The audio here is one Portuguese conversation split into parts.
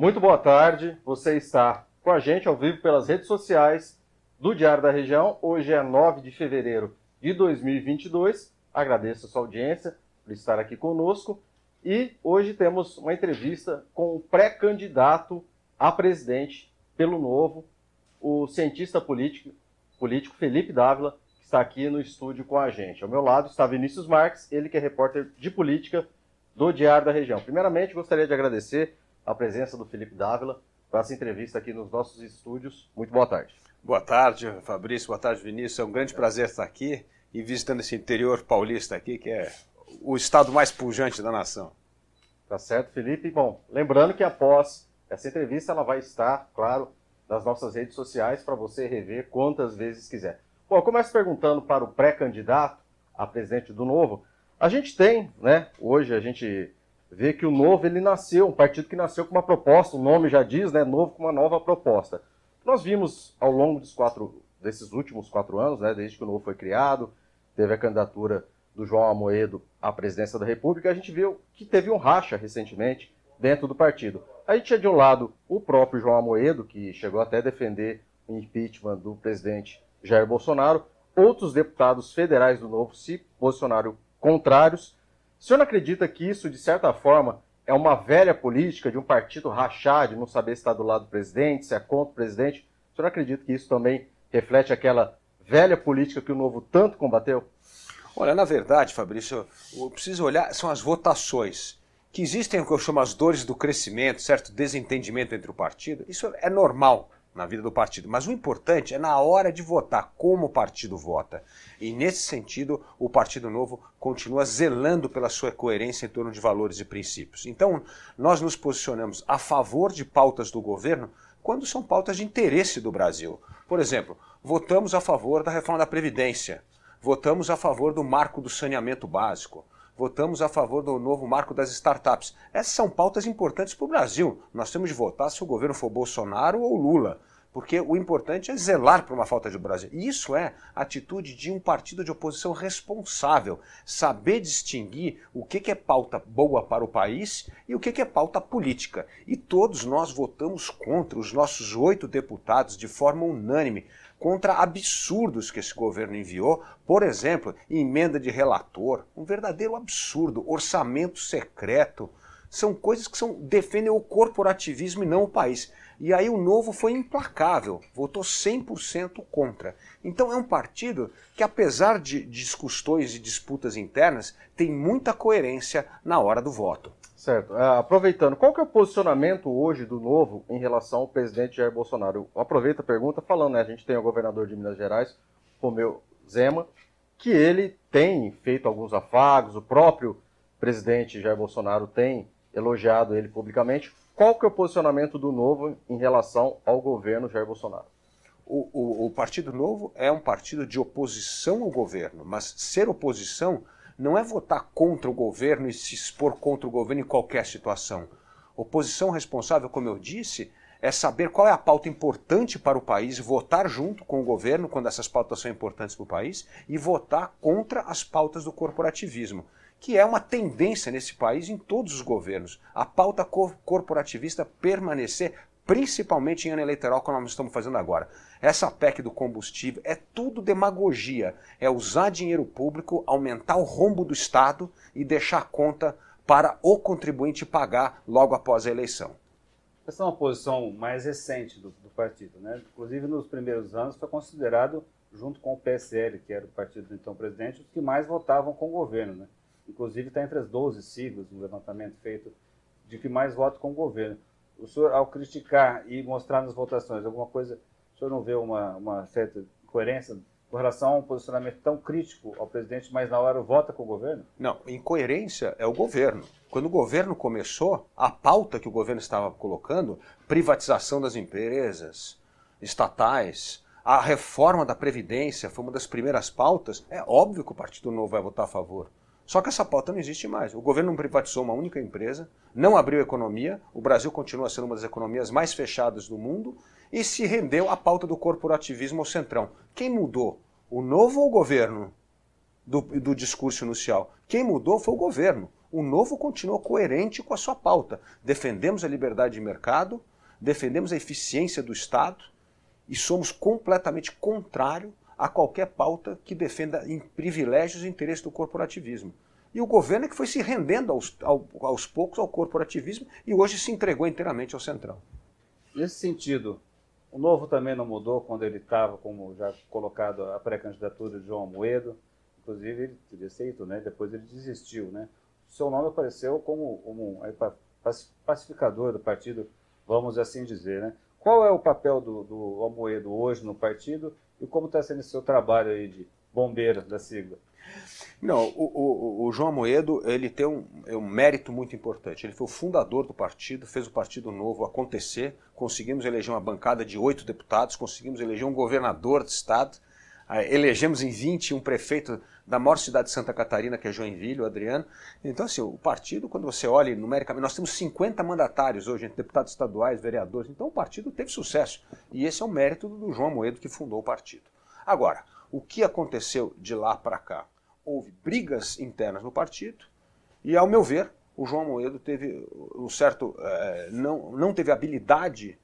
Muito boa tarde. Você está com a gente ao vivo pelas redes sociais do Diário da Região. Hoje é 9 de fevereiro de 2022. Agradeço a sua audiência por estar aqui conosco. E hoje temos uma entrevista com o pré-candidato a presidente pelo Novo, o cientista político, político Felipe Dávila, que está aqui no estúdio com a gente. Ao meu lado está Vinícius Marques, ele que é repórter de política do Diário da Região. Primeiramente, gostaria de agradecer a presença do Felipe Dávila para essa entrevista aqui nos nossos estúdios. Muito boa tarde. Boa tarde, Fabrício. Boa tarde, Vinícius. É um grande prazer estar aqui e visitando esse interior paulista aqui, que é o estado mais pujante da nação. Tá certo, Felipe. Bom, lembrando que após essa entrevista ela vai estar, claro, nas nossas redes sociais para você rever quantas vezes quiser. Bom, eu começo perguntando para o pré-candidato a presidente do Novo. A gente tem, né, hoje a gente vê que o Novo ele nasceu, um partido que nasceu com uma proposta, o nome já diz, né, Novo com uma nova proposta. Nós vimos ao longo dos quatro, desses últimos quatro anos, né, desde que o Novo foi criado, teve a candidatura do João Amoedo à presidência da República, a gente viu que teve um racha recentemente dentro do partido. A gente tinha de um lado o próprio João Amoedo, que chegou até a defender o impeachment do presidente Jair Bolsonaro, outros deputados federais do Novo se posicionaram contrários, o senhor não acredita que isso, de certa forma, é uma velha política de um partido rachar, de não saber se está do lado do presidente, se é contra o presidente? O senhor não acredita que isso também reflete aquela velha política que o Novo tanto combateu? Olha, na verdade, Fabrício, eu preciso olhar, são as votações. Que existem o que eu chamo as dores do crescimento, certo desentendimento entre o partido, isso é normal na vida do partido. Mas o importante é na hora de votar, como o partido vota. E nesse sentido, o Partido Novo continua zelando pela sua coerência em torno de valores e princípios. Então, nós nos posicionamos a favor de pautas do governo quando são pautas de interesse do Brasil. Por exemplo, votamos a favor da reforma da Previdência, votamos a favor do marco do saneamento básico, votamos a favor do novo marco das startups. Essas são pautas importantes para o Brasil. Nós temos de votar se o governo for Bolsonaro ou Lula. Porque o importante é zelar por uma falta de Brasil. E isso é atitude de um partido de oposição responsável. Saber distinguir o que é pauta boa para o país e o que é pauta política. E todos nós votamos contra, os nossos oito deputados, de forma unânime, contra absurdos que esse governo enviou, por exemplo, emenda de relator, um verdadeiro absurdo, orçamento secreto. São coisas que são, defendem o corporativismo e não o país. E aí o Novo foi implacável, votou 100% contra. Então é um partido que, apesar de discussões e disputas internas, tem muita coerência na hora do voto. Certo. Uh, aproveitando, qual que é o posicionamento hoje do Novo em relação ao presidente Jair Bolsonaro? Eu aproveito a pergunta falando, né? A gente tem o governador de Minas Gerais, Romeu Zema, que ele tem feito alguns afagos, o próprio presidente Jair Bolsonaro tem elogiado ele publicamente. Qual que é o posicionamento do Novo em relação ao governo Jair Bolsonaro? O, o, o Partido Novo é um partido de oposição ao governo, mas ser oposição não é votar contra o governo e se expor contra o governo em qualquer situação. Oposição responsável, como eu disse, é saber qual é a pauta importante para o país, votar junto com o governo quando essas pautas são importantes para o país e votar contra as pautas do corporativismo, que é uma tendência nesse país em todos os governos. A pauta corporativista permanecer principalmente em ano eleitoral, como nós estamos fazendo agora. Essa PEC do combustível é tudo demagogia. É usar dinheiro público, aumentar o rombo do Estado e deixar a conta para o contribuinte pagar logo após a eleição. Essa é uma posição mais recente do, do partido. Né? Inclusive, nos primeiros anos, foi considerado, junto com o PSL, que era o partido do então presidente, os que mais votavam com o governo. Né? Inclusive, está entre as 12 siglas no levantamento feito de que mais votam com o governo o senhor, ao criticar e mostrar nas votações alguma coisa, o senhor não vê uma, uma certa coerência com relação a um posicionamento tão crítico ao presidente, mas na hora vota com o governo? Não, incoerência é o governo. Quando o governo começou, a pauta que o governo estava colocando, privatização das empresas estatais, a reforma da Previdência foi uma das primeiras pautas, é óbvio que o Partido Novo vai votar a favor. Só que essa pauta não existe mais. O governo não privatizou uma única empresa, não abriu economia, o Brasil continua sendo uma das economias mais fechadas do mundo e se rendeu à pauta do corporativismo ao centrão. Quem mudou? O novo ou o governo? Do, do discurso inicial. Quem mudou foi o governo. O Novo continua coerente com a sua pauta. Defendemos a liberdade de mercado, defendemos a eficiência do Estado e somos completamente contrário a qualquer pauta que defenda em privilégios o interesse do corporativismo. E o governo é que foi se rendendo aos, ao, aos poucos ao corporativismo e hoje se entregou inteiramente ao Centrão. Nesse sentido, o Novo também não mudou quando ele estava, como já colocado, a pré-candidatura de João Moedo. Inclusive, ele teria aceito, né? depois ele desistiu. Né? Seu nome apareceu como, como um pacificador do partido, vamos assim dizer. Né? Qual é o papel do, do Almoedo hoje no partido e como está sendo o seu trabalho aí de bombeiro da sigla? Não, o, o, o, João Amoedo ele tem um, é um mérito muito importante. Ele foi o fundador do partido, fez o Partido Novo acontecer. Conseguimos eleger uma bancada de oito deputados, conseguimos eleger um governador de estado, elegemos em 20 um prefeito da maior cidade de Santa Catarina, que é Joinville, o Adriano. Então, assim, o partido, quando você olha numericamente, nós temos 50 mandatários hoje, entre deputados estaduais, vereadores. Então, o partido teve sucesso. E esse é o mérito do João Amoedo, que fundou o partido. Agora, o que aconteceu de lá para cá? houve brigas internas no partido e, ao meu ver, o João Moedo teve um certo eh, não, não teve habilidade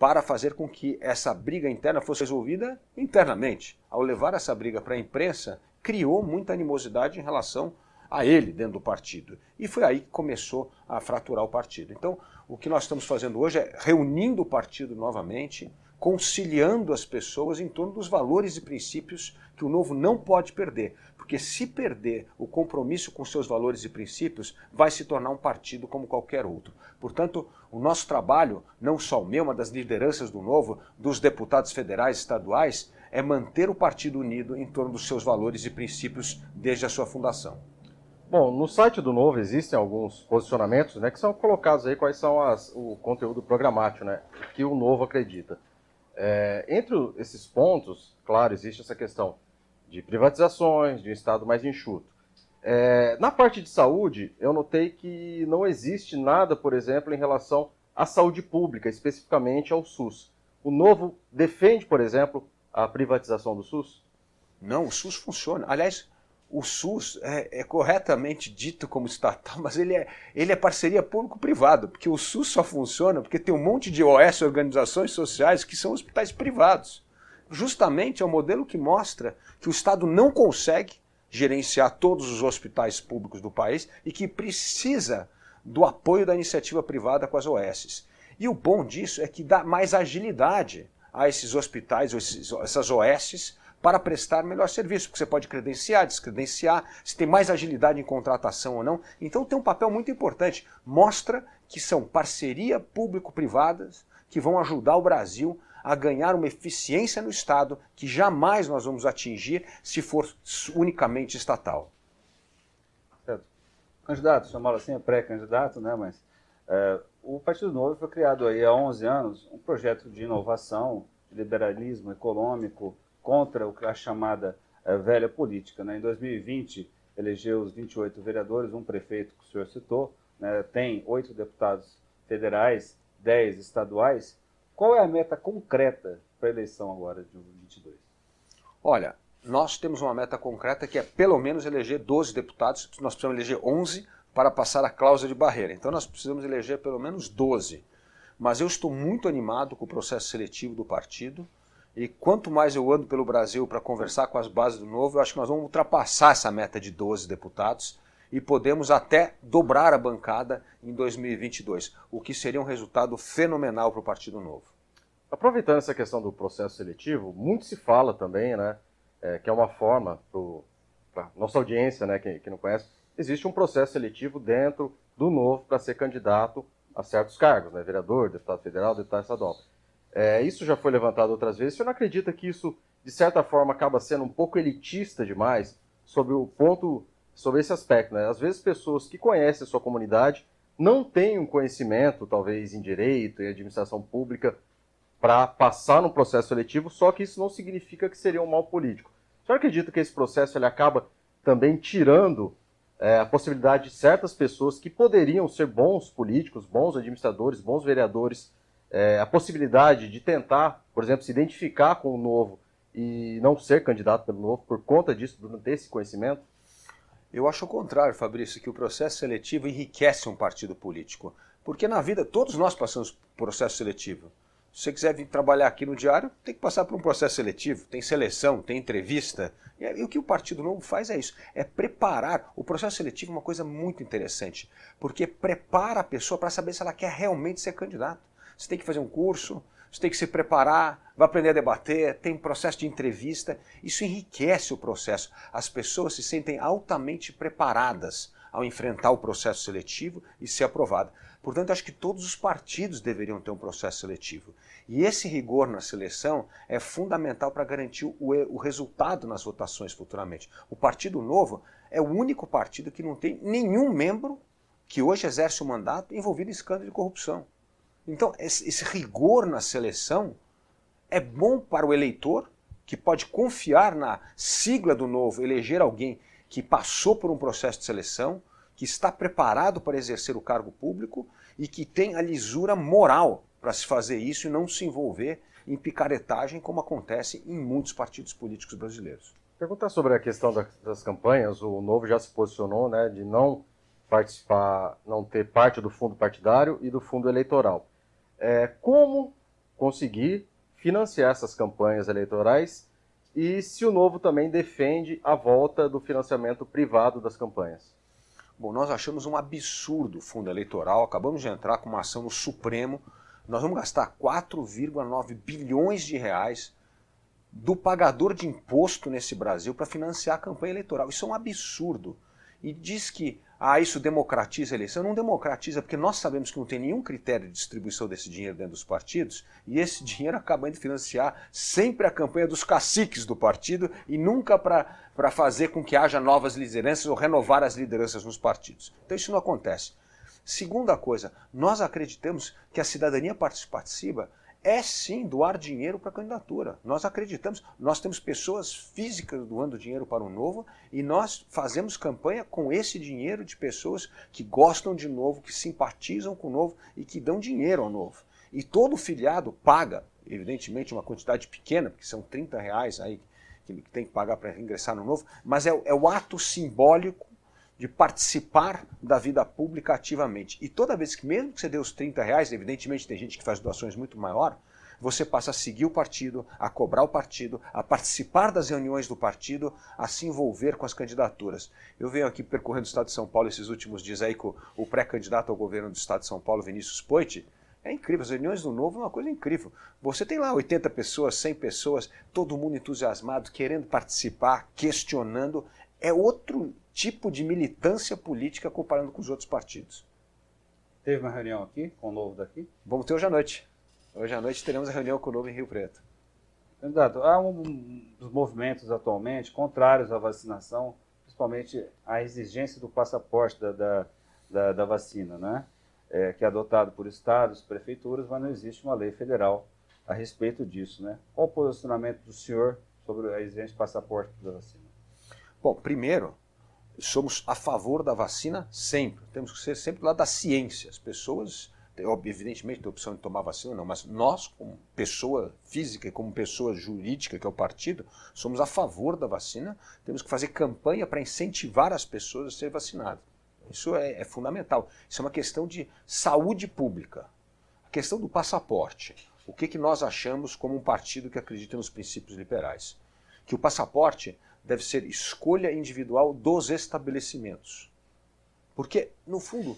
para fazer com que essa briga interna fosse resolvida internamente. Ao levar essa briga para a imprensa, criou muita animosidade em relação a ele dentro do partido. E foi aí que começou a fraturar o partido. Então, o que nós estamos fazendo hoje é reunindo o partido novamente, conciliando as pessoas em torno dos valores e princípios que o novo não pode perder. Porque se perder o compromisso com seus valores e princípios, vai se tornar um partido como qualquer outro. Portanto, o nosso trabalho, não só o meu, mas das lideranças do novo, dos deputados federais e estaduais, é manter o partido unido em torno dos seus valores e princípios desde a sua fundação. Bom, no site do Novo existem alguns posicionamentos, né, que são colocados aí quais são as, o conteúdo programático, né, que o Novo acredita. É, entre esses pontos, claro, existe essa questão de privatizações, de um Estado mais enxuto. É, na parte de saúde, eu notei que não existe nada, por exemplo, em relação à saúde pública, especificamente ao SUS. O Novo defende, por exemplo, a privatização do SUS? Não, o SUS funciona. Aliás, o SUS é, é, corretamente dito como estatal, mas ele é, ele é parceria público-privado, porque o SUS só funciona porque tem um monte de OS, organizações sociais, que são hospitais privados. Justamente é um modelo que mostra que o Estado não consegue gerenciar todos os hospitais públicos do país e que precisa do apoio da iniciativa privada com as OS. E o bom disso é que dá mais agilidade a esses hospitais, essas OS, para prestar melhor serviço, porque você pode credenciar, descredenciar, se tem mais agilidade em contratação ou não. Então tem um papel muito importante. Mostra que são parceria público-privadas que vão ajudar o Brasil a ganhar uma eficiência no Estado que jamais nós vamos atingir se for unicamente estatal. Certo. Candidato, chamá-lo assim, é pré-candidato, né? mas é, o Partido Novo foi criado aí há 11 anos, um projeto de inovação, de liberalismo econômico, contra a chamada é, velha política. Né? Em 2020, elegeu os 28 vereadores, um prefeito que o senhor citou, né? tem oito deputados federais, 10 estaduais. Qual é a meta concreta para a eleição agora de 2022? Olha, nós temos uma meta concreta que é pelo menos eleger 12 deputados, nós precisamos eleger 11 para passar a cláusula de barreira. Então nós precisamos eleger pelo menos 12. Mas eu estou muito animado com o processo seletivo do partido. E quanto mais eu ando pelo Brasil para conversar com as bases do Novo, eu acho que nós vamos ultrapassar essa meta de 12 deputados e podemos até dobrar a bancada em 2022, o que seria um resultado fenomenal para o Partido Novo. Aproveitando essa questão do processo seletivo, muito se fala também, né, é, que é uma forma para nossa audiência, né, que, que não conhece, existe um processo seletivo dentro do Novo para ser candidato a certos cargos, né, vereador, deputado federal, deputado estadual. É, isso já foi levantado outras vezes. Você não acredita que isso, de certa forma, acaba sendo um pouco elitista demais sobre o ponto, sobre esse aspecto? Né? Às vezes, pessoas que conhecem a sua comunidade não têm um conhecimento, talvez em direito e administração pública, para passar no processo seletivo, só que isso não significa que seria um mal político. Você acredita que esse processo ele acaba também tirando é, a possibilidade de certas pessoas que poderiam ser bons políticos, bons administradores, bons vereadores, é, a possibilidade de tentar, por exemplo, se identificar com o novo e não ser candidato pelo novo por conta disso, por não ter esse conhecimento? Eu acho o contrário, Fabrício, que o processo seletivo enriquece um partido político. Porque na vida todos nós passamos por processo seletivo. Se você quiser vir trabalhar aqui no diário, tem que passar por um processo seletivo, tem seleção, tem entrevista. E, o que o Partido Novo faz é isso, é preparar. O processo seletivo é uma coisa muito interessante, porque prepara a pessoa para saber se ela quer realmente ser candidata. Você tem que fazer um curso, você tem que se preparar, vai aprender a debater, tem processo de entrevista. Isso enriquece o processo. As pessoas se sentem altamente preparadas ao enfrentar o processo seletivo e ser aprovada. Portanto, acho que todos os partidos deveriam ter um processo seletivo. E esse rigor na seleção é fundamental para garantir o, o resultado nas votações futuramente. O Partido Novo é o único partido que não tem nenhum membro que hoje exerce o mandato envolvido em escândalo de corrupção. Então, esse, rigor na seleção é bom para o eleitor, que pode confiar na sigla do Novo, eleger alguém que passou por um processo de seleção, que está preparado para exercer o cargo público e que tem a lisura moral para se fazer isso e não se envolver em picaretagem, como acontece em muitos partidos políticos brasileiros. Perguntar sobre a questão das campanhas, o Novo já se posicionou né, de não participar, não ter parte do fundo partidário e do fundo eleitoral. É, como conseguir financiar essas campanhas eleitorais e se o Novo também defende a volta do financiamento privado das campanhas? Bom, nós achamos um absurdo o fundo eleitoral, acabamos de entrar com uma ação no Supremo. Nós vamos gastar 4,9 bilhões de reais do pagador de imposto nesse Brasil para financiar a campanha eleitoral. Isso é um absurdo. E diz que ah, isso democratiza a eleição. Não democratiza, porque nós sabemos que não tem nenhum critério de distribuição desse dinheiro dentro dos partidos, e esse dinheiro acaba indo financiar sempre a campanha dos caciques do partido e nunca para fazer com que haja novas lideranças ou renovar as lideranças nos partidos. Então isso não acontece. Segunda coisa, nós acreditamos que a cidadania participativa é sim doar dinheiro para a candidatura. Nós acreditamos, nós temos pessoas físicas doando dinheiro para o novo e nós fazemos campanha com esse dinheiro de pessoas que gostam de novo, que simpatizam com o novo e que dão dinheiro ao novo. E todo filiado paga, evidentemente, uma quantidade pequena, porque são 30 reais aí que tem que pagar para ingressar no novo, mas é, é o ato simbólico de participar da vida pública ativamente. E toda vez que, mesmo que você dê os 30 reais, evidentemente tem gente que faz doações muito maior, você passa a seguir o partido, a cobrar o partido, a participar das reuniões do partido, a se envolver com as candidaturas. Eu venho aqui percorrendo o estado de São Paulo esses últimos dias aí com o pré-candidato ao governo do estado de São Paulo, Vinícius Poit. É incrível, as reuniões do Novo é uma coisa incrível. Você tem lá 80 pessoas, 100 pessoas, todo mundo entusiasmado, querendo participar, questionando. É outro tipo de militância política comparando com os outros partidos. Teve uma reunião aqui com o Novo daqui? Vamos ter hoje à noite. Hoje à noite teremos a reunião com o Novo em Rio Preto. Candidato, há um dos movimentos atualmente contrários à vacinação, principalmente a exigência do passaporte da, da, da, da vacina, né? É, que é adotado por estados, prefeituras, mas não existe uma lei federal a respeito disso. Né? Qual o posicionamento do senhor sobre a exigência de passaporte da vacina? Bom, primeiro, somos a favor da vacina sempre. Temos que ser sempre lá da ciência. As pessoas, evidentemente, têm a opção de tomar vacina não, mas nós, como pessoa física e como pessoa jurídica, que é o partido, somos a favor da vacina. Temos que fazer campanha para incentivar as pessoas a serem vacinadas. Isso é, é fundamental. Isso é uma questão de saúde pública. A questão do passaporte. O que, que nós achamos como um partido que acredita nos princípios liberais? Que o passaporte deve ser escolha individual dos estabelecimentos. Porque, no fundo,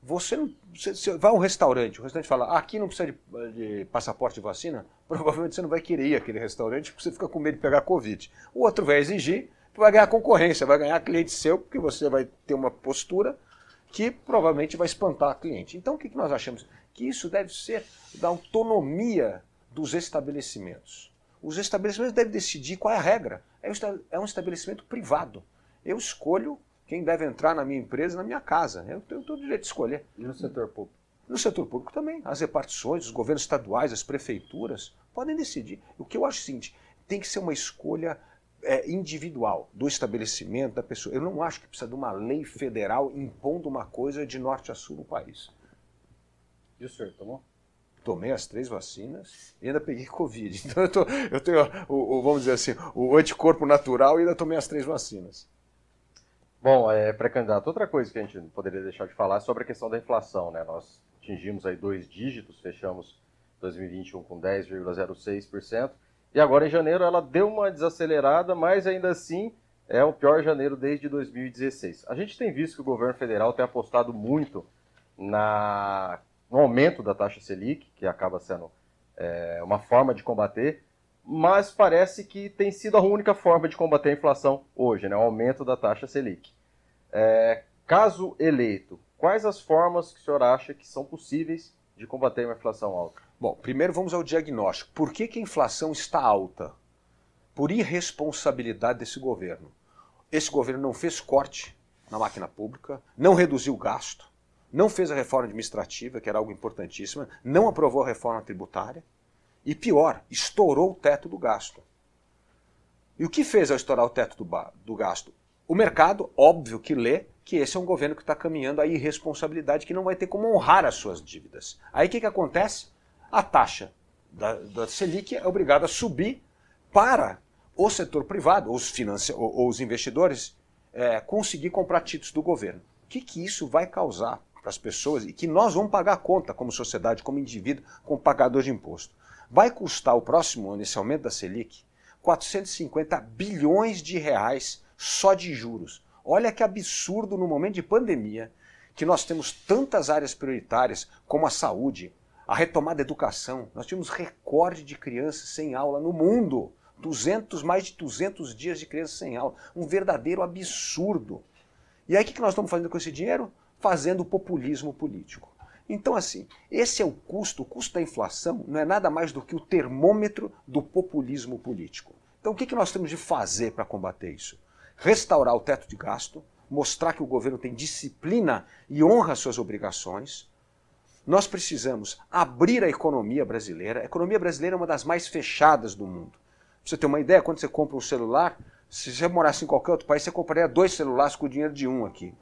você não. Você, você vai a um restaurante, o restaurante fala, ah, aqui não precisa de, de, passaporte de vacina, provavelmente você não vai querer ir àquele restaurante porque você fica com medo de pegar Covid. O outro vai exigir, vai ganhar concorrência, vai ganhar cliente seu, porque você vai ter uma postura que provavelmente vai espantar a cliente. Então o que nós achamos? Que isso deve ser da autonomia dos estabelecimentos. Os estabelecimentos devem decidir qual é a regra. É, é um estabelecimento privado. Eu escolho quem deve entrar na minha empresa, na minha casa. Eu tenho todo o direito de escolher. E no setor público? No setor público também. As repartições, os governos estaduais, as prefeituras podem decidir. O que eu acho é o seguinte: tem que ser uma escolha é, individual do estabelecimento da pessoa. Eu não acho que precisa de uma lei federal impondo uma coisa de norte a sul no país. E o senhor tomou? Tomei as três vacinas e ainda peguei Covid. Então eu, tô, eu tenho, o, o, vamos dizer assim, o anticorpo natural e ainda tomei as três vacinas. Bom, é, pré-candidato, outra coisa que a gente não poderia deixar de falar é sobre a questão da inflação. Né? Nós atingimos aí dois dígitos, fechamos 2021 com 10,06%, e agora em janeiro ela deu uma desacelerada, mas ainda assim é o pior janeiro desde 2016. A gente tem visto que o governo federal tem apostado muito na, no aumento da taxa Selic, que acaba sendo é, uma forma de combater, mas parece que tem sido a única forma de combater a inflação hoje, né? o aumento da taxa Selic. É, caso eleito, quais as formas que o senhor acha que são possíveis de combater uma inflação alta? Bom, primeiro vamos ao diagnóstico. Por que, que a inflação está alta? Por irresponsabilidade desse governo. Esse governo não fez corte na máquina pública, não reduziu o gasto, não fez a reforma administrativa, que era algo importantíssimo, não aprovou a reforma tributária, e pior, estourou o teto do gasto. E o que fez ao estourar o teto do, do gasto? O mercado, óbvio que lê que esse é um governo que está caminhando à irresponsabilidade, que não vai ter como honrar as suas dívidas. Aí o que, que acontece? A taxa da, da Selic é obrigada a subir para o setor privado, os, ou, os investidores, é, conseguir comprar títulos do governo. O que, que isso vai causar para as pessoas e que nós vamos pagar a conta como sociedade, como indivíduo, como pagador de imposto? vai custar o próximo ano, esse aumento da Selic, 450 bilhões de reais só de juros. Olha que absurdo no momento de pandemia, que nós temos tantas áreas prioritárias como a saúde, a retomada da educação. Nós tivemos recorde de crianças sem aula no mundo. 200, mais de 200 dias de crianças sem aula. Um verdadeiro absurdo. E aí o que nós estamos fazendo com esse dinheiro? Fazendo populismo político. Então, assim, esse é o custo, o custo da inflação não é nada mais do que o termômetro do populismo político. Então, o que nós temos de fazer para combater isso? Restaurar o teto de gasto, mostrar que o governo tem disciplina e honra suas obrigações. Nós precisamos abrir a economia brasileira. A economia brasileira é uma das mais fechadas do mundo. Pra você ter uma ideia, quando você compra um celular, se você morasse em qualquer outro país, você compraria dois celulares com o dinheiro de um aqui.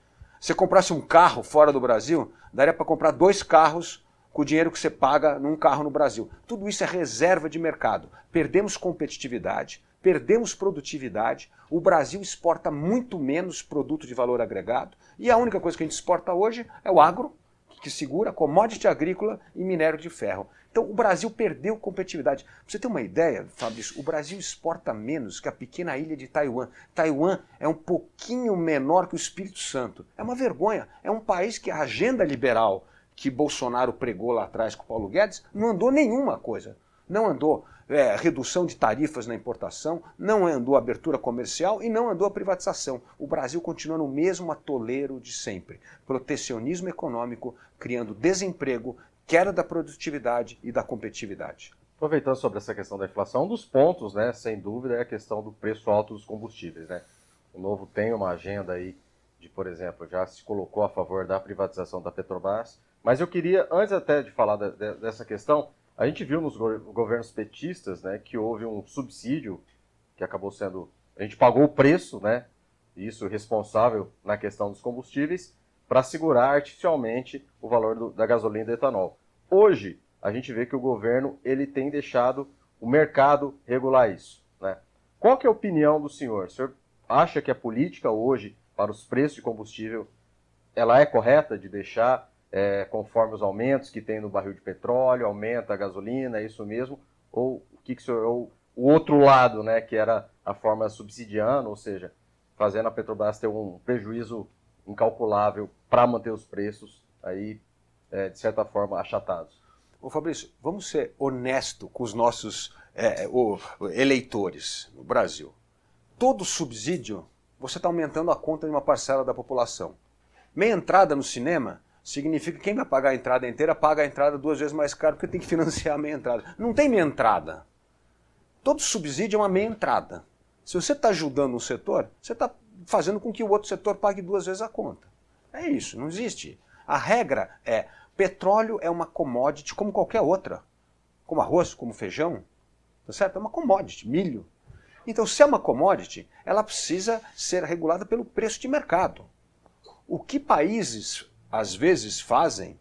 Se você comprasse um carro fora do Brasil, daria para comprar dois carros com o dinheiro que você paga num carro no Brasil. Tudo isso é reserva de mercado. Perdemos competitividade, perdemos produtividade. O Brasil exporta muito menos produto de valor agregado e a única coisa que a gente exporta hoje é o agro, que segura commodity agrícola e minério de ferro. Então o Brasil perdeu competitividade. Pra você ter uma ideia, Fabrício, o Brasil exporta menos que a pequena ilha de Taiwan. Taiwan é um pouquinho menor que o Espírito Santo. É uma vergonha. É um país que a agenda liberal que Bolsonaro pregou lá atrás com Paulo Guedes não andou nenhuma coisa. Não andou é, redução de tarifas na importação, não andou abertura comercial e não andou a privatização. O Brasil continua no mesmo atoleiro de sempre. Protecionismo econômico, criando desemprego, queda da produtividade e da competitividade. Aproveitando sobre essa questão da inflação, um dos pontos, né, sem dúvida, é a questão do preço alto dos combustíveis. Né? O Novo tem uma agenda aí de, por exemplo, já se colocou a favor da privatização da Petrobras. Mas eu queria, antes até de falar de, de, dessa questão, a gente viu nos governos petistas né, que houve um subsídio que acabou sendo. A gente pagou o preço, né? Isso responsável na questão dos combustíveis, para segurar artificialmente o valor do, da gasolina e do etanol. Hoje, a gente vê que o governo ele tem deixado o mercado regular isso. Né? Qual que é a opinião do senhor? O senhor acha que a política hoje para os preços de combustível ela é correta de deixar é, conforme os aumentos que tem no barril de petróleo, aumenta a gasolina, é isso mesmo? Ou o que, que o senhor, ou o outro lado, né, que era a forma subsidiando, ou seja, fazendo a Petrobras ter um prejuízo incalculável para manter os preços aí, é, de certa forma, achatados. Ô Fabrício, vamos ser honesto com os nossos é, o, eleitores no Brasil. Todo subsídio, você está aumentando a conta de uma parcela da população. Meia entrada no cinema significa que quem vai pagar a entrada inteira paga a entrada duas vezes mais caro porque tem que financiar a meia entrada. Não tem meia entrada. Todo subsídio é uma meia entrada. Se você está ajudando um setor, você está fazendo com que o outro setor pague duas vezes a conta. É isso, não existe. A regra é: petróleo é uma commodity como qualquer outra. Como arroz, como feijão. Tá certo? É uma commodity, milho. Então, se é uma commodity, ela precisa ser regulada pelo preço de mercado. O que países às vezes fazem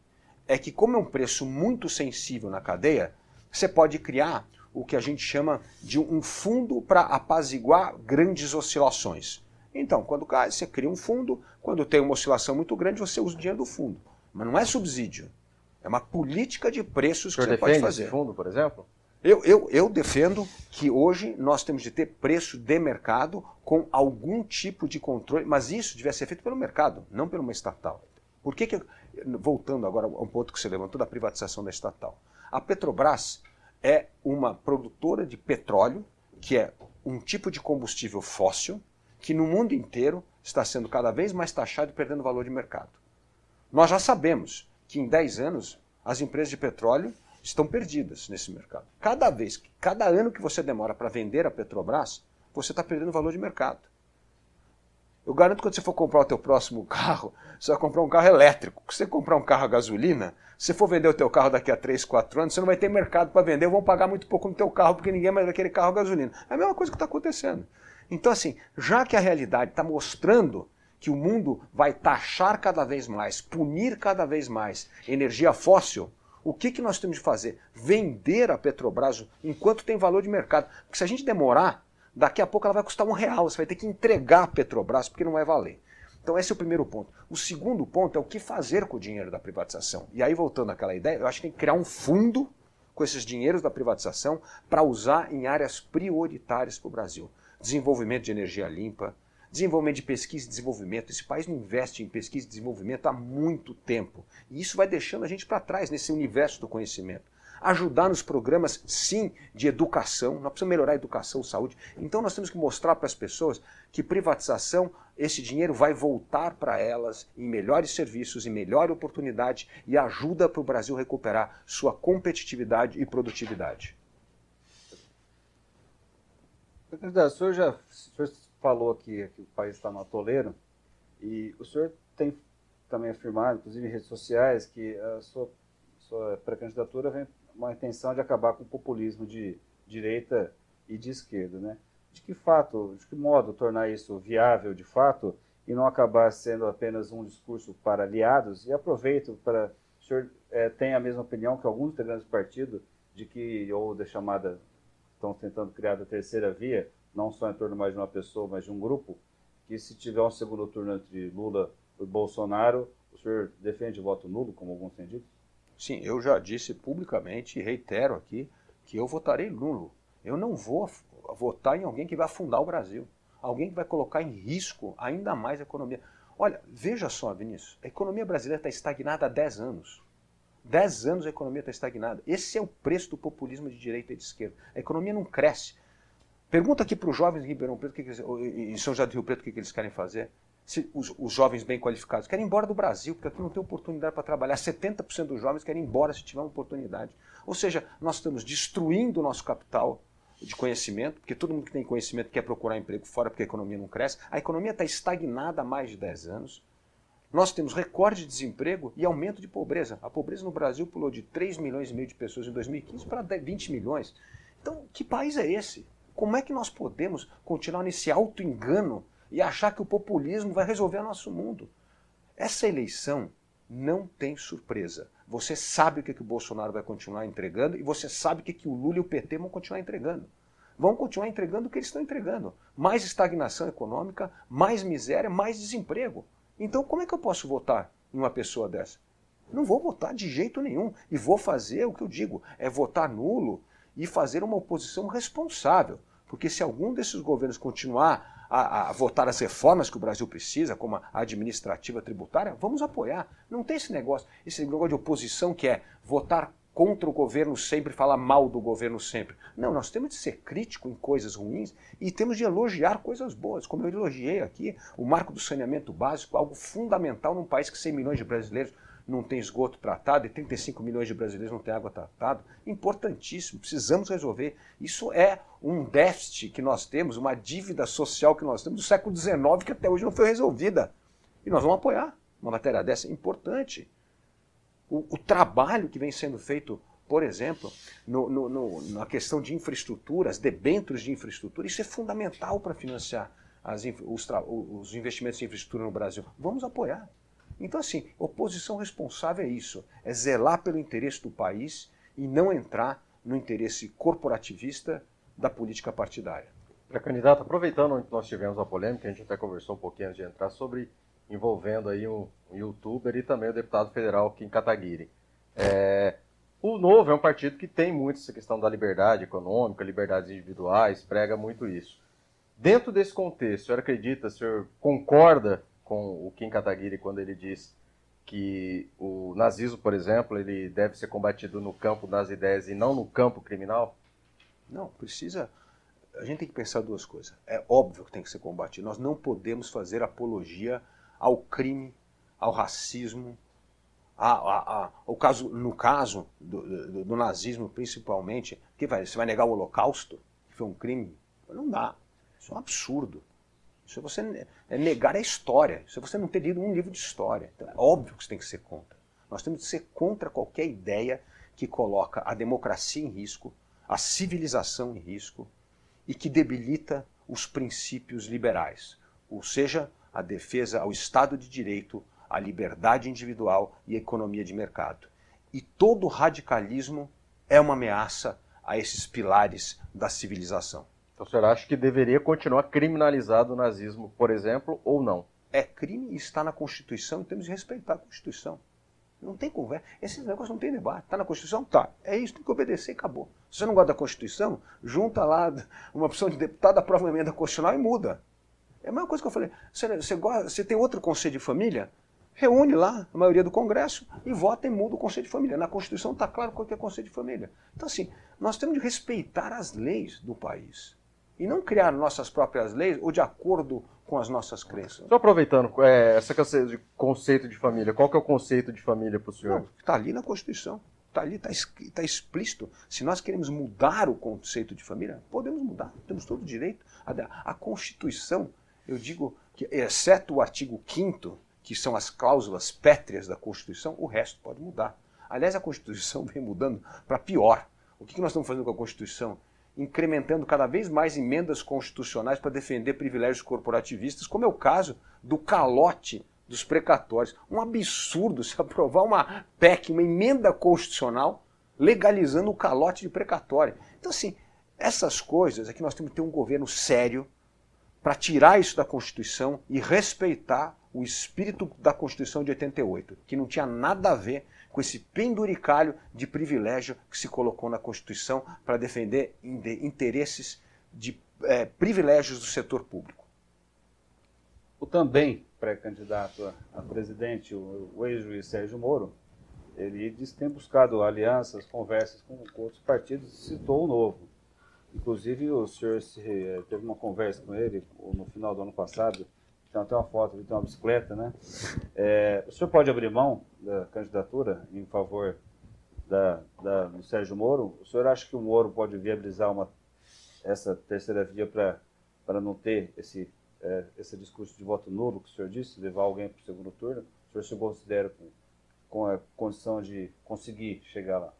é que, como é um preço muito sensível na cadeia, você pode criar o que a gente chama de um fundo para apaziguar grandes oscilações. Então, quando cai, você cria um fundo, quando tem uma oscilação muito grande, você usa o dinheiro do fundo. Mas não é subsídio. É uma política de preços que você pode fazer. Esse fundo, por exemplo? Eu, eu, eu defendo que hoje nós temos de ter preço de mercado com algum tipo de controle, mas isso devia ser feito pelo mercado, não por uma estatal. Por que, que voltando agora a um ponto que você levantou da privatização da estatal. A Petrobras é uma produtora de petróleo, que é um tipo de combustível fóssil, que no mundo inteiro está sendo cada vez mais taxado e perdendo valor de mercado. Nós já sabemos que em 10 anos as empresas de petróleo estão perdidas nesse mercado. Cada vez, cada ano que você demora para vender a Petrobras, você está perdendo valor de mercado. Eu garanto que quando você for comprar o teu próximo carro, você vai comprar um carro elétrico. Se você comprar um carro a gasolina, se for vender o teu carro daqui a 3, 4 anos, você não vai ter mercado para vender, vão pagar muito pouco no teu carro, porque ninguém mais vai querer carro a gasolina. É a mesma coisa que está acontecendo. Então, assim, já que a realidade está mostrando que o mundo vai taxar cada vez mais, punir cada vez mais energia fóssil, o que, que nós temos de fazer? Vender a Petrobras enquanto tem valor de mercado. Porque se a gente demorar, daqui a pouco ela vai custar um real. Você vai ter que entregar a Petrobras porque não vai valer. Então esse é o primeiro ponto. O segundo ponto é o que fazer com o dinheiro da privatização. E aí, voltando àquela ideia, eu acho que tem que criar um fundo com esses dinheiros da privatização para usar em áreas prioritárias para o Brasil. Desenvolvimento de energia limpa, Desenvolvimento de pesquisa e desenvolvimento. Esse país não investe em pesquisa e desenvolvimento há muito tempo. E isso vai deixando a gente para trás nesse universo do conhecimento. Ajudar nos programas, sim, de educação. Nós precisamos melhorar a educação, saúde. Então nós temos que mostrar para as pessoas que privatização, esse dinheiro vai voltar para elas em melhores serviços, em melhor oportunidade e ajuda para o Brasil recuperar sua competitividade e produtividade. Candidato, o senhor já o senhor falou aqui que o país está no atoleiro, e o senhor tem também afirmado, inclusive em redes sociais, que a sua, sua pré-candidatura vem uma intenção de acabar com o populismo de direita e de esquerda, né? De que fato, de que modo tornar isso viável de fato e não acabar sendo apenas um discurso para aliados? E aproveito para o senhor é, tem a mesma opinião que alguns integrantes do partido de que ou da chamada estão tentando criar a terceira via, não só em torno mais de uma pessoa, mas de um grupo, que se tiver um segundo turno entre Lula e Bolsonaro, o senhor defende voto nulo, como alguns têm dito? Sim, eu já disse publicamente e reitero aqui que eu votarei nulo. Eu não vou votar em alguém que vai afundar o Brasil, alguém que vai colocar em risco ainda mais a economia. Olha, veja só, Vinícius, a economia brasileira está estagnada há 10 anos. 10 anos a economia está estagnada. Esse é o preço do populismo de direita e de esquerda. A economia não cresce. Pergunta aqui para os jovens em Ribeirão Preto, que que eles, em São José do Rio Preto, o que, que eles querem fazer. Se os, os, jovens bem qualificados querem ir embora do Brasil, porque aqui não tem oportunidade para trabalhar. 70% dos jovens querem ir embora se tiver uma oportunidade. Ou seja, nós estamos destruindo o nosso capital de conhecimento, porque todo mundo que tem conhecimento quer procurar emprego fora porque a economia não cresce. A economia está estagnada há mais de 10 anos. Nós temos recorde de desemprego e aumento de pobreza. A pobreza no Brasil pulou de 3 milhões e meio de pessoas em 2015 para 20 milhões. Então, que país é esse? Como é que nós podemos continuar nesse auto-engano e achar que o populismo vai resolver o nosso mundo? Essa eleição não tem surpresa. Você sabe o que, que o Bolsonaro vai continuar entregando e você sabe o que, que o Lula e o PT vão continuar entregando. Vão continuar entregando o que eles estão entregando. Mais estagnação econômica, mais miséria, mais desemprego. Então como é que eu posso votar em uma pessoa dessa? Não vou votar de jeito nenhum. E vou fazer o que eu digo, é votar nulo e fazer uma oposição responsável. Porque se algum desses governos continuar a, a, votar as reformas que o Brasil precisa, como a administrativa tributária, vamos apoiar. Não tem esse negócio, esse negócio de oposição que é votar contra o governo sempre, falar mal do governo sempre. Não, nós temos de ser crítico em coisas ruins e temos de elogiar coisas boas. Como eu elogiei aqui, o marco do saneamento básico, algo fundamental num país que 100 milhões de brasileiros não tem esgoto tratado e 35 milhões de brasileiros não têm água tratada. Importantíssimo, precisamos resolver. Isso é um déficit que nós temos, uma dívida social que nós temos do século XIX que até hoje não foi resolvida. E nós vamos apoiar uma matéria dessa importante. O, o trabalho que vem sendo feito, por exemplo, no, no, no, na questão de infraestrutura, as debêntures de infraestrutura, isso é fundamental para financiar as, os, os investimentos em infraestrutura no Brasil. Vamos apoiar. Então, assim, oposição responsável é isso: é zelar pelo interesse do país e não entrar no interesse corporativista da política partidária. Candidato, aproveitando que nós tivemos a polêmica, a gente até conversou um pouquinho antes de entrar sobre envolvendo aí um youtuber e também o deputado federal Kim Kataguiri. É, o Novo é um partido que tem muito essa questão da liberdade econômica, liberdades individuais, prega muito isso. Dentro desse contexto, o senhor acredita, o senhor concorda com o Kim Kataguiri quando ele diz que o nazismo, por exemplo, ele deve ser combatido no campo das ideias e não no campo criminal? Não, precisa. A gente tem que pensar duas coisas. É óbvio que tem que ser combatido. Nós não podemos fazer apologia ao crime, ao racismo, a, a, a, o caso, no caso do, do, do, nazismo principalmente, que vai, você vai negar o Holocausto, que foi um crime? Não dá. Isso é um absurdo. Isso é você é negar a história. Isso é você não ter lido um livro de história. Então, é óbvio que você tem que ser contra. Nós temos que ser contra qualquer ideia que coloca a democracia em risco, a civilização em risco e que debilita os princípios liberais. Ou seja, a defesa ao Estado de Direito, à liberdade individual e à economia de mercado. E todo radicalismo é uma ameaça a esses pilares da civilização. Então o senhor acha que deveria continuar criminalizado o nazismo, por exemplo, ou não? É crime e está na Constituição e temos que respeitar a Constituição. Não tem conversa. Esse negócio não tem debate. Está na Constituição? Tá. É isso, tem que obedecer e acabou. Se você não gosta da Constituição, junta lá uma opção de deputado, aprova uma emenda constitucional e muda. É a mesma coisa que eu falei. Você, você, gosta, você tem outro conselho de família? Reúne lá a maioria do Congresso e vota e muda o conselho de família. Na Constituição está claro qual é o conselho de família. Então, assim, nós temos de respeitar as leis do país. E não criar nossas próprias leis ou de acordo com as nossas crenças. Só aproveitando, é, essa de conceito de família, qual que é o conceito de família para o senhor? Está ali na Constituição. Está ali, está tá explícito. Se nós queremos mudar o conceito de família, podemos mudar, temos todo o direito. A, a Constituição eu digo que, exceto o artigo 5 que são as cláusulas pétreas da Constituição, o resto pode mudar. Aliás, a Constituição vem mudando para pior. O que nós estamos fazendo com a Constituição? Incrementando cada vez mais emendas constitucionais para defender privilégios corporativistas, como é o caso do calote dos precatórios. Um absurdo se aprovar uma PEC, uma emenda constitucional, legalizando o calote de precatório. Então, assim, essas coisas é que nós temos que ter um governo sério, para tirar isso da Constituição e respeitar o espírito da Constituição de 88, que não tinha nada a ver com esse penduricalho de privilégio que se colocou na Constituição para defender interesses de é, privilégios do setor público. O também pré-candidato a presidente, o, ex-juiz Sérgio Moro, ele disse que tem buscado alianças, conversas com, com outros partidos e citou o novo. Inclusive, o senhor se, eh, teve uma conversa com ele no final do ano passado, tem até uma foto, ele tem uma bicicleta, né? É, o senhor pode abrir mão da candidatura em favor da, da, do Sérgio Moro? O senhor acha que o Moro pode viabilizar uma, essa terceira via para não ter esse, é, esse discurso de voto nulo que o senhor disse, levar alguém para o segundo turno? O senhor se considera com, com a condição de conseguir chegar lá?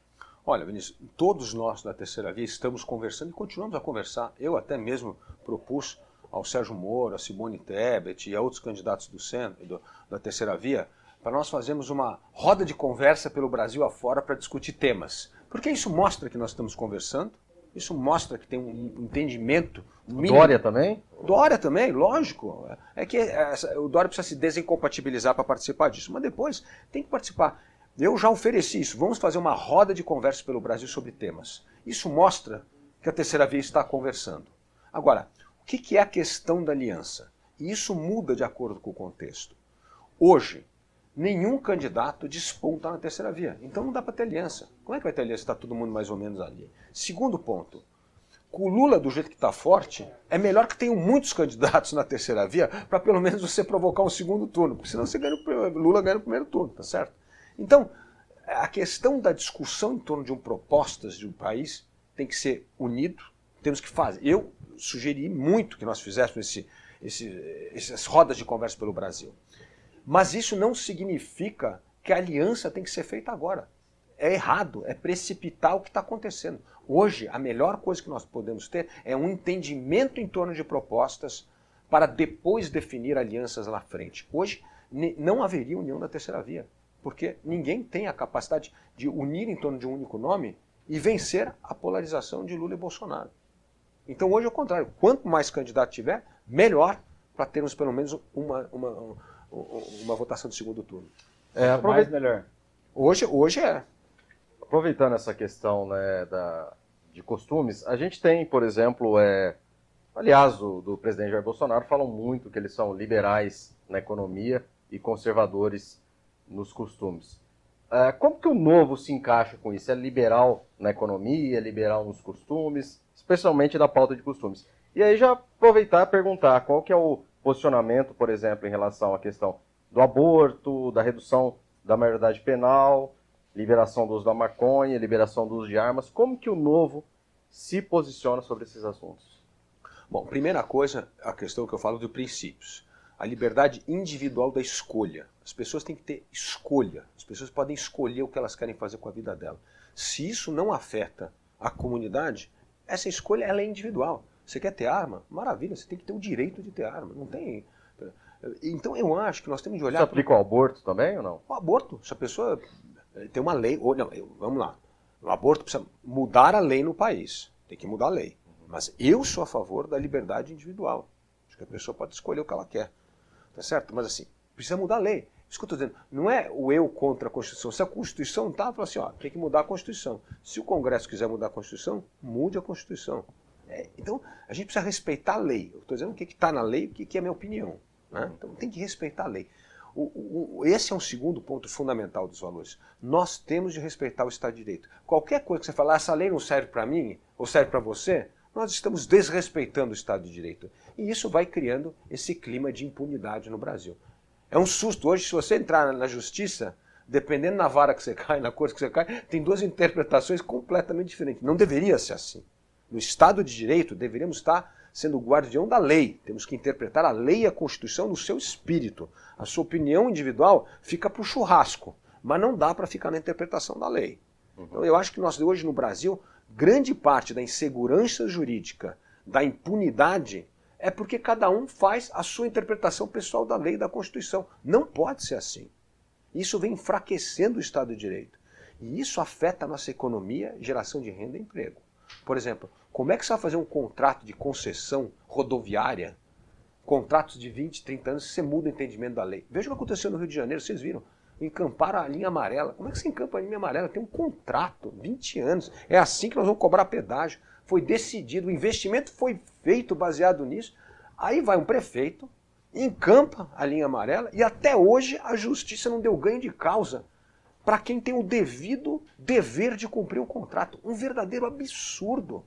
Olha, Vinícius, todos nós da terceira via estamos conversando e continuamos a conversar. Eu até mesmo propus ao Sérgio Moro, a Simone Tebet e a outros candidatos do centro, do, da terceira via, para nós fazermos uma roda de conversa pelo Brasil afora para discutir temas. Porque isso mostra que nós estamos conversando, isso mostra que tem um entendimento. Mínimo. Dória também? Dória também, lógico. É que essa, o Dória precisa se desincompatibilizar para participar disso, mas depois tem que participar. Eu já ofereci isso. Vamos fazer uma roda de conversa pelo Brasil sobre temas. Isso mostra que a terceira via está conversando. Agora, o que é a questão da aliança? E isso muda de acordo com o contexto. Hoje, nenhum candidato desponta na terceira via. Então não dá para ter aliança. Como é que vai ter aliança se está todo mundo mais ou menos ali? Segundo ponto. Com o Lula do jeito que está forte, é melhor que tenham muitos candidatos na terceira via para pelo menos você provocar um segundo turno, porque senão você ganha o, Lula ganha no primeiro turno, tá certo? Então, a questão da discussão em torno de um propostas de um país tem que ser unido, temos que fazer. Eu sugeri muito que nós fizéssemos esse, esse, essas rodas de conversa pelo Brasil. Mas isso não significa que a aliança tem que ser feita agora. É errado, é precipitar o que está acontecendo. Hoje, a melhor coisa que nós podemos ter é um entendimento em torno de propostas para depois definir alianças lá frente. Hoje, não haveria união da terceira via porque ninguém tem a capacidade de unir em torno de um único nome e vencer a polarização de Lula e Bolsonaro. Então hoje é o contrário. Quanto mais candidato tiver, melhor para termos pelo menos uma, uma, uma, uma votação de segundo turno. É, aproveita... mais melhor. Hoje, hoje é. Aproveitando essa questão né, da, de costumes, a gente tem, por exemplo, é, aliás, do, do presidente Jair Bolsonaro falam muito que eles são liberais na economia e conservadores nos costumes. É, como que o novo se encaixa com isso? É liberal na economia, é liberal nos costumes, especialmente da pauta de costumes. E aí já aproveitar e perguntar qual que é o posicionamento, por exemplo, em relação à questão do aborto, da redução da maioridade penal, liberação do uso da maconha, liberação do uso de armas. Como que o novo se posiciona sobre esses assuntos? Bom, primeira coisa, a questão que eu falo de princípios. A liberdade individual da escolha. As pessoas têm que ter escolha. As pessoas podem escolher o que elas querem fazer com a vida dela. Se isso não afeta a comunidade, essa escolha ela é individual. Você quer ter arma? Maravilha, você tem que ter o direito de ter arma. Não tem. Então eu acho que nós temos de olhar. Você aplica o aborto também ou não? O aborto, se a pessoa eh, tem uma lei, ou não, vamos lá. O aborto precisa mudar a lei no país. Tem que mudar a lei. Mas eu sou a favor da liberdade individual. Acho que a pessoa pode escolher o que ela quer. Tá certo? Mas assim, precisa mudar a lei. Isso que eu estou dizendo. Não é o eu contra a Constituição. Se a Constituição está, fala assim, ó, tem que mudar a Constituição. Se o Congresso quiser mudar a Constituição, mude a Constituição. É, então, a gente precisa respeitar a lei. Eu estou dizendo o que está na lei, o que, que é a minha opinião. Né? Então, tem que respeitar a lei. O, o, esse é um segundo ponto fundamental dos valores. Nós temos de respeitar o Estado de Direito. Qualquer coisa que você falar, ah, essa lei não serve para mim, ou serve para você, nós estamos desrespeitando o Estado de Direito. E isso vai criando esse clima de impunidade no Brasil. É um susto. Hoje, se você entrar na justiça, dependendo da vara que você cai, na cor que você cai, tem duas interpretações completamente diferentes. Não deveria ser assim. No Estado de Direito, deveríamos estar sendo o guardião da lei. Temos que interpretar a lei e a Constituição no seu espírito. A sua opinião individual fica para o churrasco, mas não dá para ficar na interpretação da lei. Então, eu acho que nós hoje no Brasil, grande parte da insegurança jurídica, da impunidade, é porque cada um faz a sua interpretação pessoal da lei da Constituição. Não pode ser assim. Isso vem enfraquecendo o Estado de Direito. E isso afeta a nossa economia, geração de renda e emprego. Por exemplo, como é que você vai fazer um contrato de concessão rodoviária, contratos de 20, 30 anos, se você muda o entendimento da lei? Veja o que aconteceu no Rio de Janeiro, vocês viram. Encamparam a linha amarela. Como é que você encampa a linha amarela? Tem um contrato, 20 anos. É assim que nós vamos cobrar pedágio. Foi decidido, o investimento foi feito baseado nisso. Aí vai um prefeito, encampa a linha amarela e até hoje a justiça não deu ganho de causa para quem tem o devido dever de cumprir o contrato. Um verdadeiro absurdo.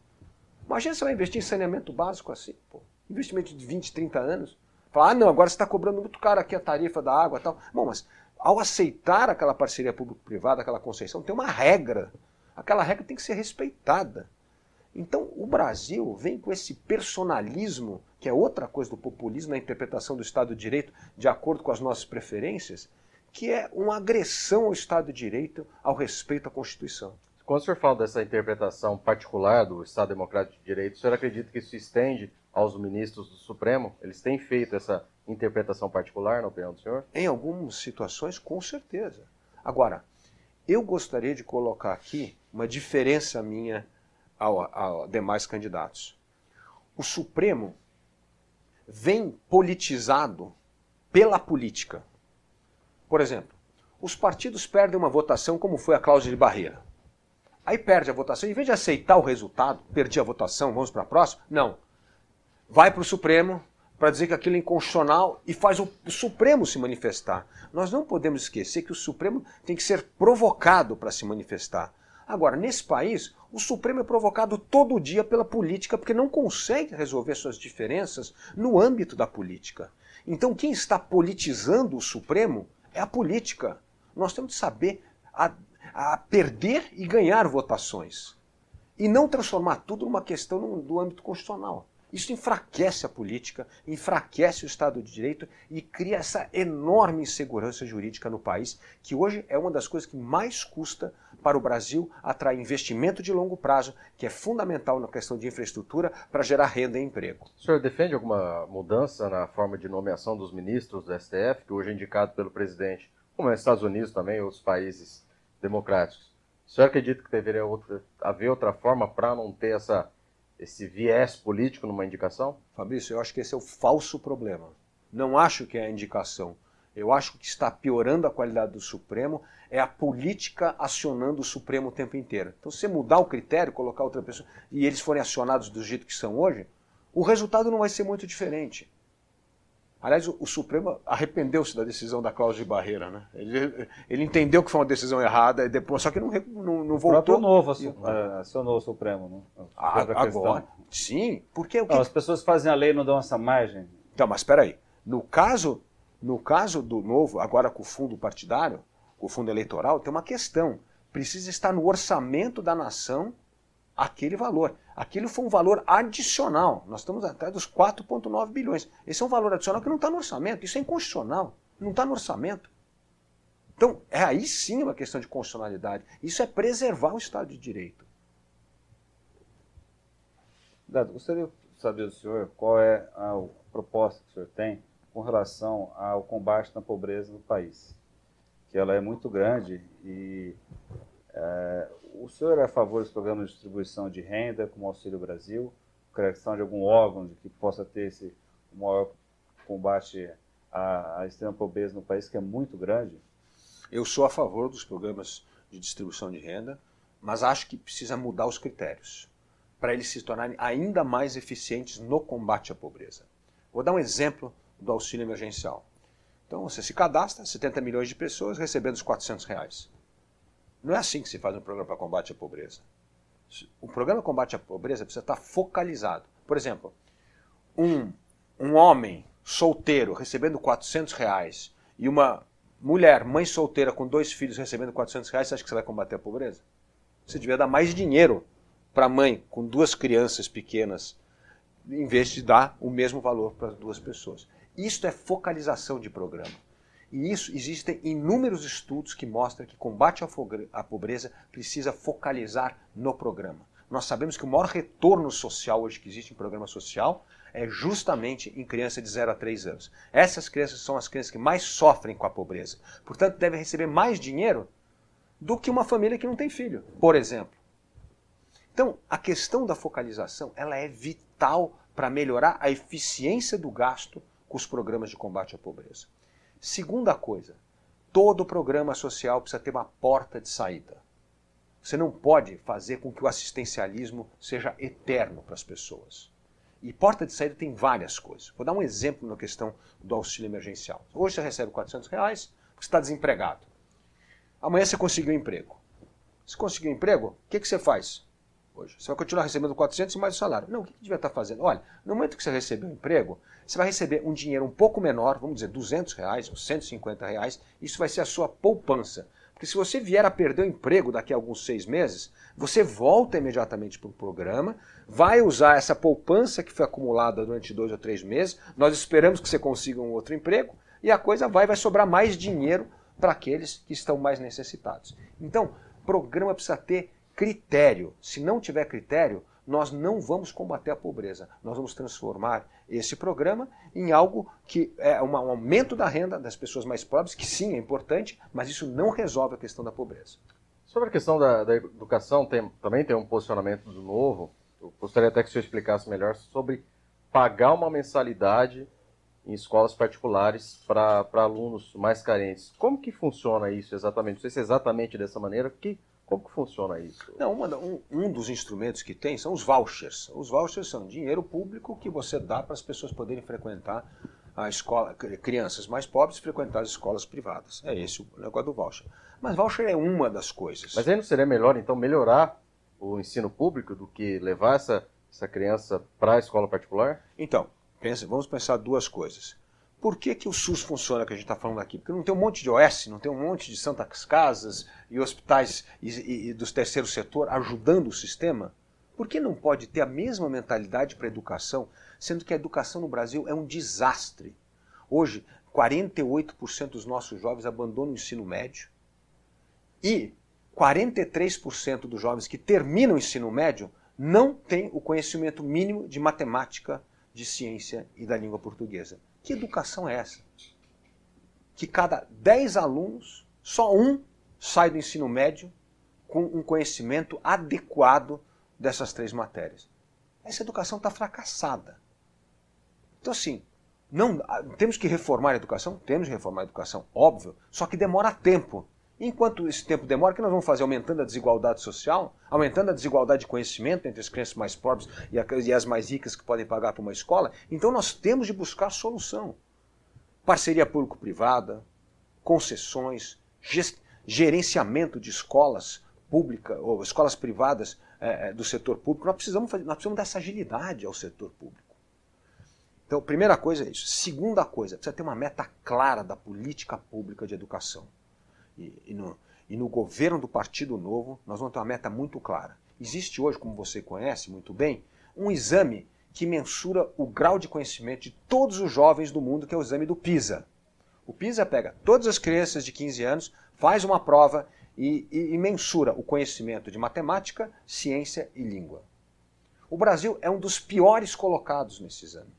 Imagina você vai investir em saneamento básico assim, pô. investimento de 20, 30 anos. Falar, ah, não, agora você está cobrando muito caro aqui a tarifa da água e tal. Bom, mas ao aceitar aquela parceria público-privada, aquela concessão, tem uma regra. Aquela regra tem que ser respeitada. Então, o Brasil vem com esse personalismo, que é outra coisa do populismo na interpretação do Estado de Direito, de acordo com as nossas preferências, que é uma agressão ao Estado de Direito, ao respeito à Constituição. Quando o senhor fala dessa interpretação particular do Estado Democrático de Direito, o senhor acredita que isso estende aos ministros do Supremo? Eles têm feito essa interpretação particular, na opinião do senhor? Em algumas situações, com certeza. Agora, eu gostaria de colocar aqui uma diferença minha aos demais candidatos. O Supremo vem politizado pela política. Por exemplo, os partidos perdem uma votação como foi a cláusula de barreira. Aí perde a votação, em vez de aceitar o resultado, perdi a votação, vamos para a próxima, não. Vai para o Supremo para dizer que aquilo é inconstitucional e faz o Supremo se manifestar. Nós não podemos esquecer que o Supremo tem que ser provocado para se manifestar. Agora, nesse país, o Supremo é provocado todo dia pela política porque não consegue resolver suas diferenças no âmbito da política. Então, quem está politizando o Supremo é a política. Nós temos de saber a, a perder e ganhar votações. E não transformar tudo numa questão do âmbito constitucional. Isso enfraquece a política, enfraquece o Estado de Direito e cria essa enorme insegurança jurídica no país, que hoje é uma das coisas que mais custa para o Brasil atrair investimento de longo prazo, que é fundamental na questão de infraestrutura para gerar renda e emprego. O senhor defende alguma mudança na forma de nomeação dos ministros do STF, que hoje é indicado pelo presidente, como é nos Estados Unidos também, outros países democráticos? O senhor acredita que deveria outra, haver outra forma para não ter essa esse viés político numa indicação? Fabrício, eu acho que esse é o falso problema. Não acho que é a indicação. Eu acho que está piorando a qualidade do Supremo é a política acionando o Supremo o tempo inteiro. Então, se você mudar o critério, colocar outra pessoa, e eles forem acionados do jeito que são hoje, o resultado não vai ser muito diferente. Aliás, o, o Supremo arrependeu-se da decisão da cláusula de barreira. Né? Ele, ele, entendeu que foi uma decisão errada, depois, só que não, não, não voltou. O novo é, acionou o Supremo. Não? Ah, agora, sim, porque... O que... Não, as pessoas fazem a lei não dão essa margem. Então, mas espera aí. No caso, no caso do novo, agora com o fundo partidário, com o fundo eleitoral, tem uma questão. Precisa estar no orçamento da nação aquele valor. Aquilo foi um valor adicional. Nós estamos atrás dos 4,9 bilhões. Esse é um valor adicional que não está no orçamento. Isso é inconstitucional. Não está no orçamento. Então, é aí sim uma questão de constitucionalidade. Isso é preservar o Estado de Direito. Dado, gostaria de saber do senhor qual é a proposta que o senhor tem com relação ao combate à pobreza no país. Que ela é muito grande e é, senhor é a favor dos programas de distribuição de renda, como Auxílio Brasil, criação de algum órgão que possa ter esse maior combate à, à extrema pobreza no país, que é muito grande? Eu sou a favor dos programas de distribuição de renda, mas acho que precisa mudar os critérios para eles se tornarem ainda mais eficientes no combate à pobreza. Vou dar um exemplo do auxílio emergencial. Então você se cadastra, 70 milhões de pessoas recebendo os 400 reais. Não é assim que se faz um programa para combate à pobreza. O programa de combate à pobreza precisa estar focalizado. Por exemplo, um, um homem solteiro recebendo 400 reais e uma mulher, mãe solteira com dois filhos recebendo 400 reais, você acha que você vai combater a pobreza? Você devia dar mais dinheiro para a mãe com duas crianças pequenas, em vez de dar o mesmo valor para as duas pessoas. Isto é focalização de programa. E isso existem inúmeros estudos que mostram que combate à pobreza precisa focalizar no programa. Nós sabemos que o maior retorno social hoje que existe em programa social é justamente em criança de 0 a 3 anos. Essas crianças são as crianças que mais sofrem com a pobreza. Portanto, devem receber mais dinheiro do que uma família que não tem filho, por exemplo. Então, a questão da focalização ela é vital para melhorar a eficiência do gasto com os programas de combate à pobreza. Segunda coisa, todo programa social precisa ter uma porta de saída. Você não pode fazer com que o assistencialismo seja eterno para as pessoas. E porta de saída tem várias coisas. Vou dar um exemplo na questão do auxílio emergencial. Hoje você recebe 400 reais, você está desempregado. Amanhã você conseguiu um emprego. Se conseguiu um emprego, o que, que você faz? Hoje. Você vai continuar recebendo 400 e mais o salário. Não, o que, que devia estar fazendo? Olha, no momento que você receber um emprego, você vai receber um dinheiro um pouco menor, vamos dizer 200 reais ou 150 reais, isso vai ser a sua poupança. Porque se você vier a perder o emprego daqui a alguns seis meses, você volta imediatamente para o programa, vai usar essa poupança que foi acumulada durante dois ou três meses, nós esperamos que você consiga um outro emprego, e a coisa vai, vai sobrar mais dinheiro para aqueles que estão mais necessitados. Então, programa precisa ter critério. Se não tiver critério, nós não vamos combater a pobreza. Nós vamos transformar esse programa em algo que é um aumento da renda das pessoas mais pobres, que sim é importante, mas isso não resolve a questão da pobreza. Sobre a questão da, da educação, tem, também tem um posicionamento do novo. Eu gostaria até que o senhor explicasse melhor sobre pagar uma mensalidade em escolas particulares para alunos mais carentes. Como que funciona isso exatamente? Não sei se é exatamente dessa maneira. Que, como que funciona isso? Não, uma, um, um, dos instrumentos que tem são os vouchers. Os vouchers são dinheiro público que você dá para as pessoas poderem frequentar a escola, crianças mais pobres frequentar as escolas privadas. É esse o negócio do voucher. Mas voucher é uma das coisas. Mas aí não seria melhor, então, melhorar o ensino público do que levar essa, essa criança para a escola particular? Então, pense, vamos pensar duas coisas. Por que, que o SUS funciona que a gente está falando aqui? Porque não tem um monte de OS, não tem um monte de santas casas e hospitais e, e, e dos terceiro setor ajudando o sistema? Por que não pode ter a mesma mentalidade para a educação, sendo que a educação no Brasil é um desastre? Hoje, 48% dos nossos jovens abandonam o ensino médio e 43% dos jovens que terminam o ensino médio não têm o conhecimento mínimo de matemática, de ciência e da língua portuguesa. Que educação é essa? Que cada 10 alunos, só um sai do ensino médio com um conhecimento adequado dessas três matérias. essa educação está fracassada. Então, assim, não, ah, temos que reformar a educação? Temos que reformar a educação, óbvio, só que demora tempo. Enquanto esse tempo demora, que nós vamos fazer? Aumentando a desigualdade social, aumentando a desigualdade de conhecimento entre as crianças mais pobres e as mais ricas que podem pagar para uma escola. Então nós temos de buscar solução. Parceria público-privada, concessões, gerenciamento de escolas públicas ou escolas privadas é, do setor público. Nós precisamos, fazer, nós precisamos dessa agilidade ao setor público. Então, primeira coisa é isso. Segunda coisa, precisa ter uma meta clara da política pública de educação e, e, no, e no governo do Partido Novo, nós vamos ter uma meta muito clara. Existe hoje, como você conhece muito bem, um exame que mensura o grau de conhecimento de todos os jovens do mundo, que é o exame do PISA. O PISA pega todas as crianças de 15 anos, faz uma prova e, e, e mensura o conhecimento de matemática, ciência e língua. O Brasil é um dos piores colocados nesse exame.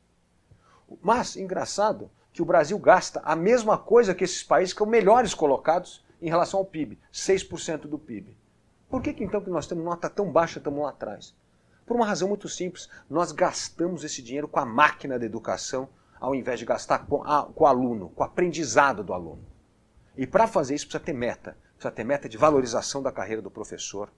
Mas, engraçado, que o Brasil gasta a mesma coisa que esses países que são melhores colocados em relação ao PIB, 6% do PIB. Por que, que então que nós temos nota tão baixa, estamos lá atrás? Por uma razão muito simples, nós gastamos esse dinheiro com a máquina da educação, ao invés de gastar com, a, com o aluno, com o aprendizado do aluno. E para fazer isso precisa ter meta. Precisa ter meta de valorização da carreira do professor,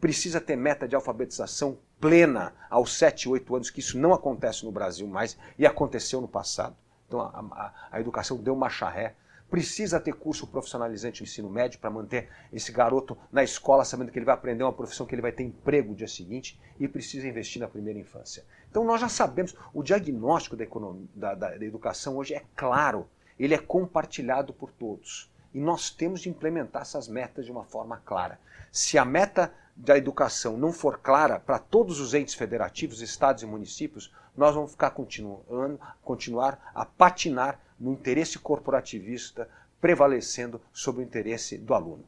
precisa ter meta de alfabetização plena aos 7, 8 anos, que isso não acontece no Brasil mais e aconteceu no passado. Então a, a, a educação deu uma charré precisa ter curso profissionalizante no ensino médio para manter esse garoto na escola, sabendo que ele vai aprender uma profissão que ele vai ter emprego no dia seguinte e precisa investir na primeira infância. Então nós já sabemos, o diagnóstico da, economia, da, da, da educação hoje é claro, ele é compartilhado por todos. E nós temos de implementar essas metas de uma forma clara. Se a meta da educação não for clara para todos os entes federativos, estados e municípios, nós vamos ficar continuando, continuar a patinar no interesse corporativista prevalecendo sobre o interesse do aluno.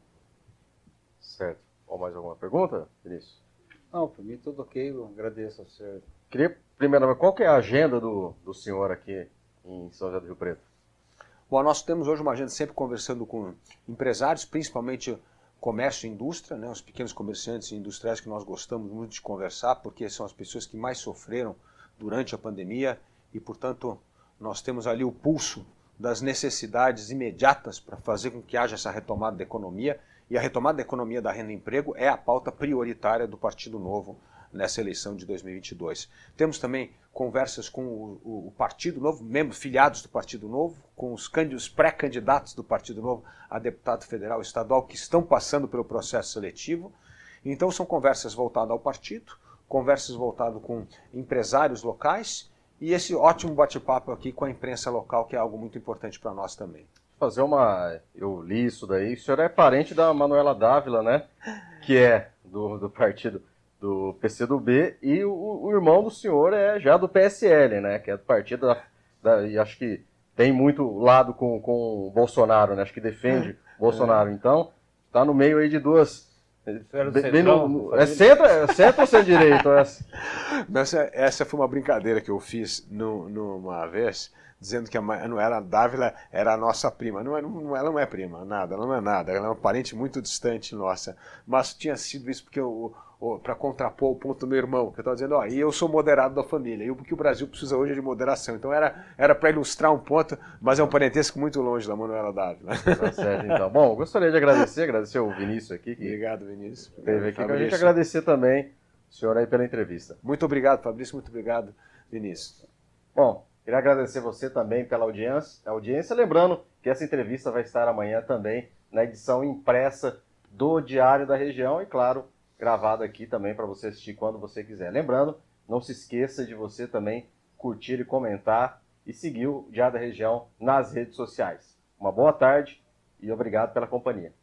Certo. Ou mais alguma pergunta, Vinícius? Não, para mim tudo ok, eu agradeço ao senhor. Queria, primeiramente, qual que é a agenda do, do senhor aqui em São José do Rio Preto? Bom, nós temos hoje uma agenda sempre conversando com empresários, principalmente comércio e indústria, né, os pequenos comerciantes e industriais que nós gostamos muito de conversar, porque são as pessoas que mais sofreram durante a pandemia e, portanto, nós temos ali o pulso das necessidades imediatas para fazer com que haja essa retomada da economia. E a retomada da economia da renda e emprego é a pauta prioritária do Partido Novo nessa eleição de 2022. Temos também conversas com o, o, o Partido Novo, membros filiados do Partido Novo, com os, os pré-candidatos do Partido Novo a deputado federal e estadual que estão passando pelo processo seletivo. Então são conversas voltadas ao partido, conversas voltadas com empresários locais e esse ótimo bate-papo aqui com a imprensa local, que é algo muito importante para nós também. Fazer uma. Eu li isso daí. O senhor é parente da Manuela Dávila, né? Que é do, do partido do PCdoB, e o, o, irmão do senhor é já do PSL, né? Que é do partido da. da e acho que tem muito lado com, com o Bolsonaro, né? Acho que defende é. Bolsonaro. Então, está no meio aí de duas Bem no, é centro, é centro ou centro-direito? Essa? essa, essa foi uma brincadeira que eu fiz no, numa vez, dizendo que a Manuela Dávila era a nossa prima. Não, não, ela não é prima, nada, ela não é nada. Ela é uma parente muito distante nossa. Mas tinha sido isso porque o, para contrapor o ponto do meu irmão, que eu estava dizendo, ó, e eu sou moderado da família, e o que o Brasil precisa hoje é de moderação. Então era era para ilustrar um ponto, mas é um parentesco muito longe da Manuela Dávila. Tá certo, então. Bom, gostaria de agradecer, agradecer o Vinícius aqui. Que obrigado, Vinícius. Teve aqui, a gente agradecer também o senhor aí pela entrevista. Muito obrigado, Fabrício, muito obrigado, Vinícius. Bom, queria agradecer você também pela audiência, audiência, lembrando que essa entrevista vai estar amanhã também na edição impressa do Diário da Região e, claro, gravado aqui também para você assistir quando você quiser. Lembrando, não se esqueça de você também curtir e comentar e seguir o Diário da Região nas redes sociais. Uma boa tarde e obrigado pela companhia.